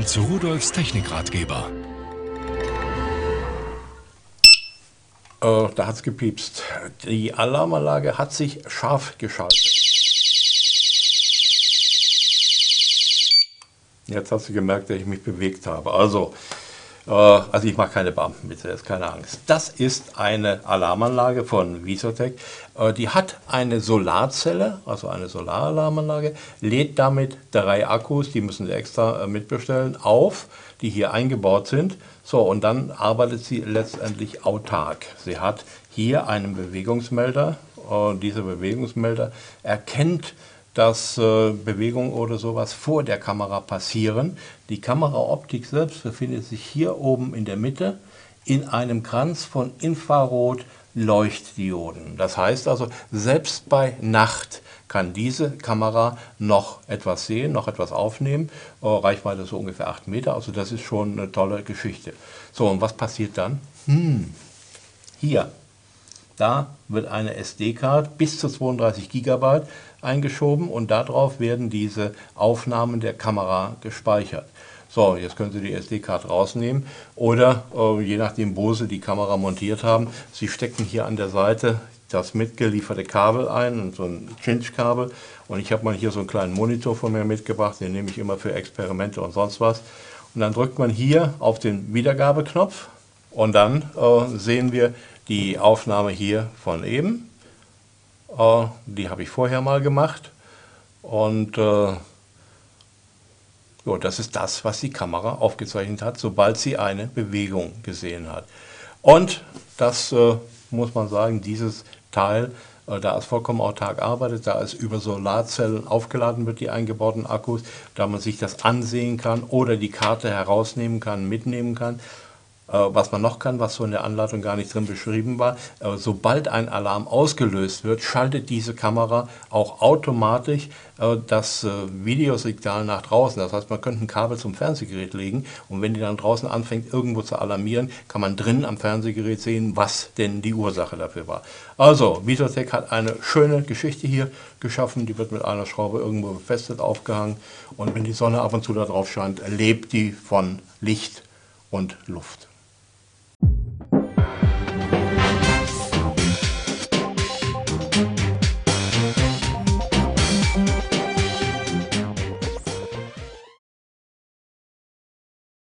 Willkommen zu Rudolfs Technikratgeber. Äh, da hat es gepiepst. Die Alarmanlage hat sich scharf geschaltet. Jetzt hast du gemerkt, dass ich mich bewegt habe. Also, also ich mache keine Beamten mit, jetzt keine Angst. Das ist eine Alarmanlage von Visotec. Äh, die hat eine Solarzelle, also eine Solaralarmanlage, lädt damit drei Akkus, die müssen Sie extra äh, mitbestellen, auf, die hier eingebaut sind. So, und dann arbeitet sie letztendlich autark. Sie hat hier einen Bewegungsmelder. Dieser Bewegungsmelder erkennt dass äh, Bewegungen oder sowas vor der Kamera passieren. Die Kameraoptik selbst befindet sich hier oben in der Mitte in einem Kranz von Infrarot-Leuchtdioden. Das heißt also, selbst bei Nacht kann diese Kamera noch etwas sehen, noch etwas aufnehmen. Äh, Reichweite so ungefähr 8 Meter, also das ist schon eine tolle Geschichte. So, und was passiert dann? Hm, hier, da wird eine SD-Card bis zu 32 GB eingeschoben und darauf werden diese Aufnahmen der Kamera gespeichert. So, jetzt können Sie die SD-Card rausnehmen oder äh, je nachdem, wo Sie die Kamera montiert haben, Sie stecken hier an der Seite das mitgelieferte Kabel ein, so ein Cinch-Kabel und ich habe mal hier so einen kleinen Monitor von mir mitgebracht, den nehme ich immer für Experimente und sonst was. Und dann drückt man hier auf den Wiedergabeknopf und dann äh, sehen wir die Aufnahme hier von eben. Äh, die habe ich vorher mal gemacht. Und äh, jo, das ist das, was die Kamera aufgezeichnet hat, sobald sie eine Bewegung gesehen hat. Und das äh, muss man sagen, dieses Teil, äh, da es vollkommen autark arbeitet, da es über Solarzellen aufgeladen wird, die eingebauten Akkus, da man sich das ansehen kann oder die Karte herausnehmen kann, mitnehmen kann, was man noch kann, was so in der Anleitung gar nicht drin beschrieben war, äh, sobald ein Alarm ausgelöst wird, schaltet diese Kamera auch automatisch äh, das Videosignal nach draußen. Das heißt, man könnte ein Kabel zum Fernsehgerät legen und wenn die dann draußen anfängt, irgendwo zu alarmieren, kann man drinnen am Fernsehgerät sehen, was denn die Ursache dafür war. Also, Vitotech hat eine schöne Geschichte hier geschaffen, die wird mit einer Schraube irgendwo befestigt, aufgehangen und wenn die Sonne ab und zu da drauf scheint, lebt die von Licht und Luft.